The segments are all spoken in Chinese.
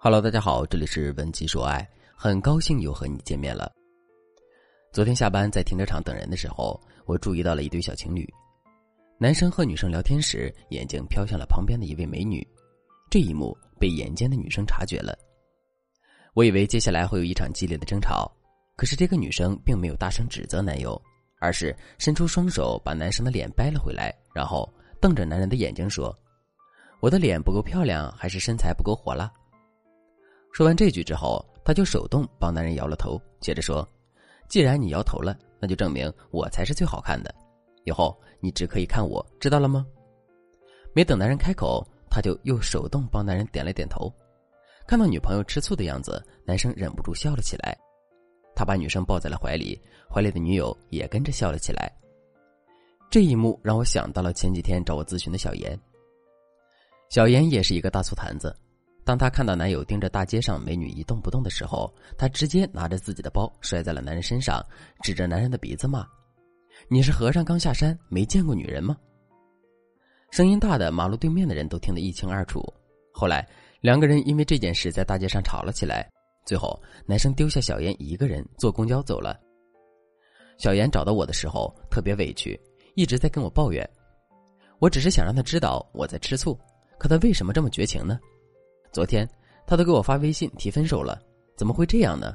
Hello，大家好，这里是文姬说爱，很高兴又和你见面了。昨天下班在停车场等人的时候，我注意到了一对小情侣，男生和女生聊天时，眼睛飘向了旁边的一位美女，这一幕被眼尖的女生察觉了。我以为接下来会有一场激烈的争吵，可是这个女生并没有大声指责男友，而是伸出双手把男生的脸掰了回来，然后瞪着男人的眼睛说：“我的脸不够漂亮，还是身材不够火辣？”说完这句之后，他就手动帮男人摇了头，接着说：“既然你摇头了，那就证明我才是最好看的。以后你只可以看我，知道了吗？”没等男人开口，他就又手动帮男人点了点头。看到女朋友吃醋的样子，男生忍不住笑了起来。他把女生抱在了怀里，怀里的女友也跟着笑了起来。这一幕让我想到了前几天找我咨询的小严。小严也是一个大醋坛子。当她看到男友盯着大街上美女一动不动的时候，她直接拿着自己的包摔在了男人身上，指着男人的鼻子骂：“你是和尚刚下山没见过女人吗？”声音大的马路对面的人都听得一清二楚。后来两个人因为这件事在大街上吵了起来，最后男生丢下小妍一个人坐公交走了。小妍找到我的时候特别委屈，一直在跟我抱怨。我只是想让他知道我在吃醋，可他为什么这么绝情呢？昨天，他都给我发微信提分手了，怎么会这样呢？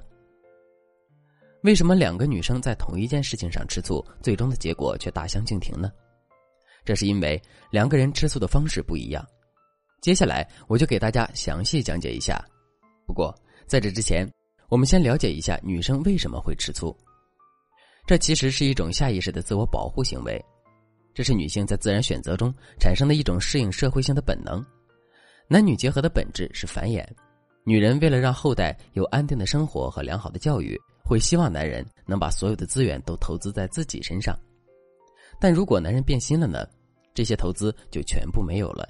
为什么两个女生在同一件事情上吃醋，最终的结果却大相径庭呢？这是因为两个人吃醋的方式不一样。接下来，我就给大家详细讲解一下。不过，在这之前，我们先了解一下女生为什么会吃醋。这其实是一种下意识的自我保护行为，这是女性在自然选择中产生的一种适应社会性的本能。男女结合的本质是繁衍，女人为了让后代有安定的生活和良好的教育，会希望男人能把所有的资源都投资在自己身上。但如果男人变心了呢？这些投资就全部没有了。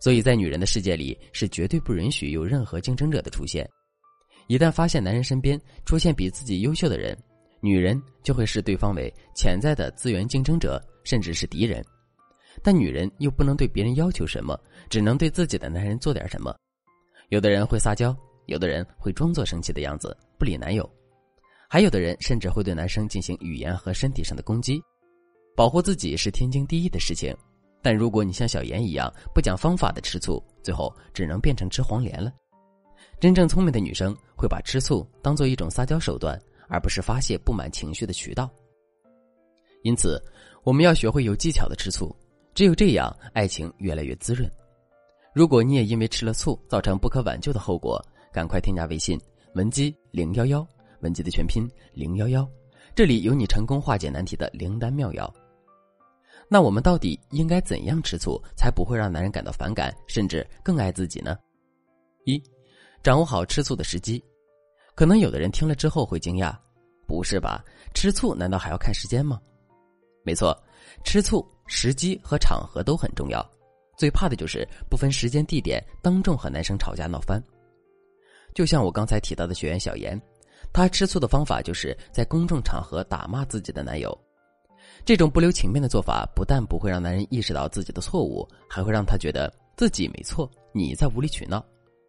所以在女人的世界里，是绝对不允许有任何竞争者的出现。一旦发现男人身边出现比自己优秀的人，女人就会视对方为潜在的资源竞争者，甚至是敌人。但女人又不能对别人要求什么，只能对自己的男人做点什么。有的人会撒娇，有的人会装作生气的样子不理男友，还有的人甚至会对男生进行语言和身体上的攻击。保护自己是天经地义的事情，但如果你像小妍一样不讲方法的吃醋，最后只能变成吃黄连了。真正聪明的女生会把吃醋当做一种撒娇手段，而不是发泄不满情绪的渠道。因此，我们要学会有技巧的吃醋。只有这样，爱情越来越滋润。如果你也因为吃了醋造成不可挽救的后果，赶快添加微信文姬零幺幺，文姬的全拼零幺幺，这里有你成功化解难题的灵丹妙药。那我们到底应该怎样吃醋，才不会让男人感到反感，甚至更爱自己呢？一，掌握好吃醋的时机。可能有的人听了之后会惊讶，不是吧？吃醋难道还要看时间吗？没错，吃醋。时机和场合都很重要，最怕的就是不分时间地点当众和男生吵架闹翻。就像我刚才提到的学员小严，她吃醋的方法就是在公众场合打骂自己的男友。这种不留情面的做法，不但不会让男人意识到自己的错误，还会让他觉得自己没错，你在无理取闹。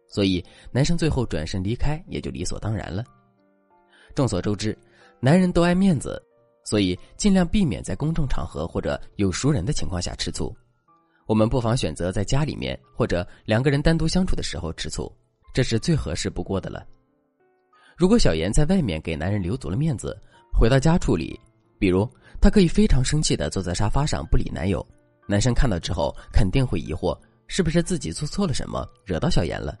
所以男生最后转身离开也就理所当然了。众所周知，男人都爱面子。所以，尽量避免在公众场合或者有熟人的情况下吃醋。我们不妨选择在家里面或者两个人单独相处的时候吃醋，这是最合适不过的了。如果小严在外面给男人留足了面子，回到家处理，比如她可以非常生气的坐在沙发上不理男友，男生看到之后肯定会疑惑，是不是自己做错了什么，惹到小严了。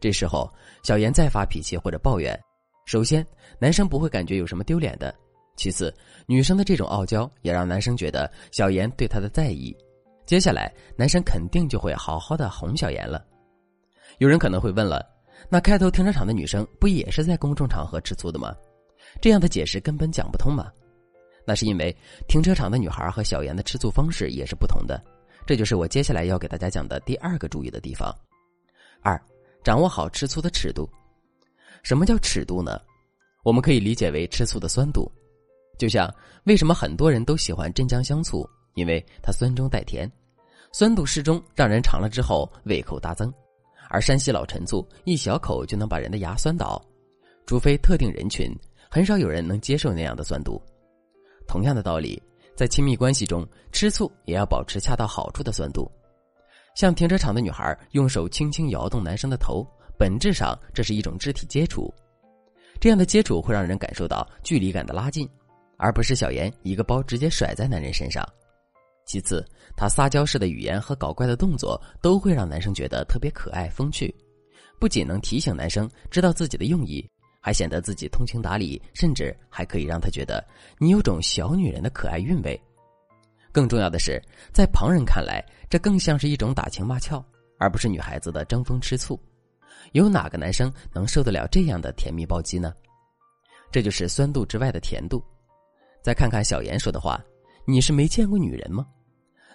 这时候，小严再发脾气或者抱怨，首先男生不会感觉有什么丢脸的。其次，女生的这种傲娇也让男生觉得小妍对他的在意。接下来，男生肯定就会好好的哄小妍了。有人可能会问了，那开头停车场的女生不也是在公众场合吃醋的吗？这样的解释根本讲不通嘛？那是因为停车场的女孩和小妍的吃醋方式也是不同的。这就是我接下来要给大家讲的第二个注意的地方。二，掌握好吃醋的尺度。什么叫尺度呢？我们可以理解为吃醋的酸度。就像为什么很多人都喜欢镇江香醋，因为它酸中带甜，酸度适中，让人尝了之后胃口大增；而山西老陈醋一小口就能把人的牙酸倒，除非特定人群，很少有人能接受那样的酸度。同样的道理，在亲密关系中，吃醋也要保持恰到好处的酸度。像停车场的女孩用手轻轻摇动男生的头，本质上这是一种肢体接触。这样的接触会让人感受到距离感的拉近，而不是小妍一个包直接甩在男人身上。其次，她撒娇式的语言和搞怪的动作都会让男生觉得特别可爱风趣，不仅能提醒男生知道自己的用意，还显得自己通情达理，甚至还可以让他觉得你有种小女人的可爱韵味。更重要的是，在旁人看来，这更像是一种打情骂俏，而不是女孩子的争风吃醋。有哪个男生能受得了这样的甜蜜暴击呢？这就是酸度之外的甜度。再看看小妍说的话。你是没见过女人吗？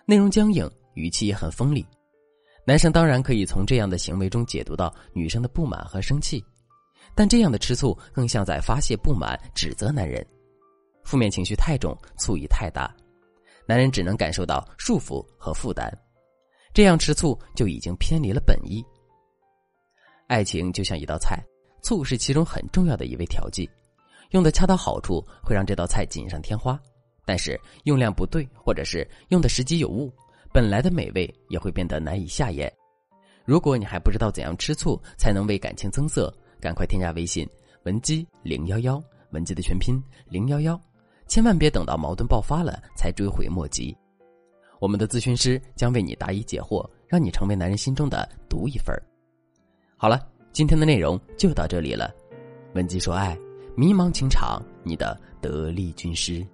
内容僵硬，语气也很锋利。男生当然可以从这样的行为中解读到女生的不满和生气，但这样的吃醋更像在发泄不满、指责男人。负面情绪太重，醋意太大，男人只能感受到束缚和负担。这样吃醋就已经偏离了本意。爱情就像一道菜，醋是其中很重要的一味调剂，用的恰到好处，会让这道菜锦上添花。但是用量不对，或者是用的时机有误，本来的美味也会变得难以下咽。如果你还不知道怎样吃醋才能为感情增色，赶快添加微信文姬零幺幺，文姬的全拼零幺幺，千万别等到矛盾爆发了才追悔莫及。我们的咨询师将为你答疑解惑，让你成为男人心中的独一份儿好了，今天的内容就到这里了。文姬说爱，迷茫情场，你的得力军师。